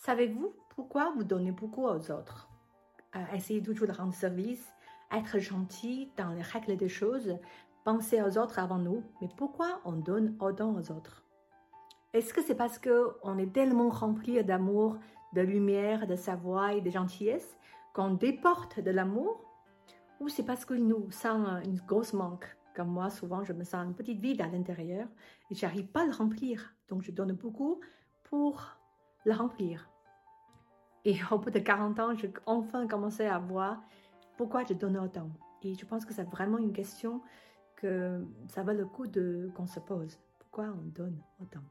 Savez-vous pourquoi vous donnez beaucoup aux autres? Euh, Essayez toujours de rendre service, être gentil dans les règles des choses, penser aux autres avant nous. Mais pourquoi on donne autant aux autres? Est-ce que c'est parce qu'on est tellement rempli d'amour, de lumière, de savoir et de gentillesse qu'on déporte de l'amour? Ou c'est parce qu'il nous sent une grosse manque? Comme moi, souvent, je me sens une petite vide à l'intérieur et j'arrive pas à le remplir. Donc, je donne beaucoup pour le remplir. Et au bout de 40 ans, j'ai enfin commencé à voir pourquoi je donne autant. Et je pense que c'est vraiment une question que ça vaut le coup qu'on se pose. Pourquoi on donne autant?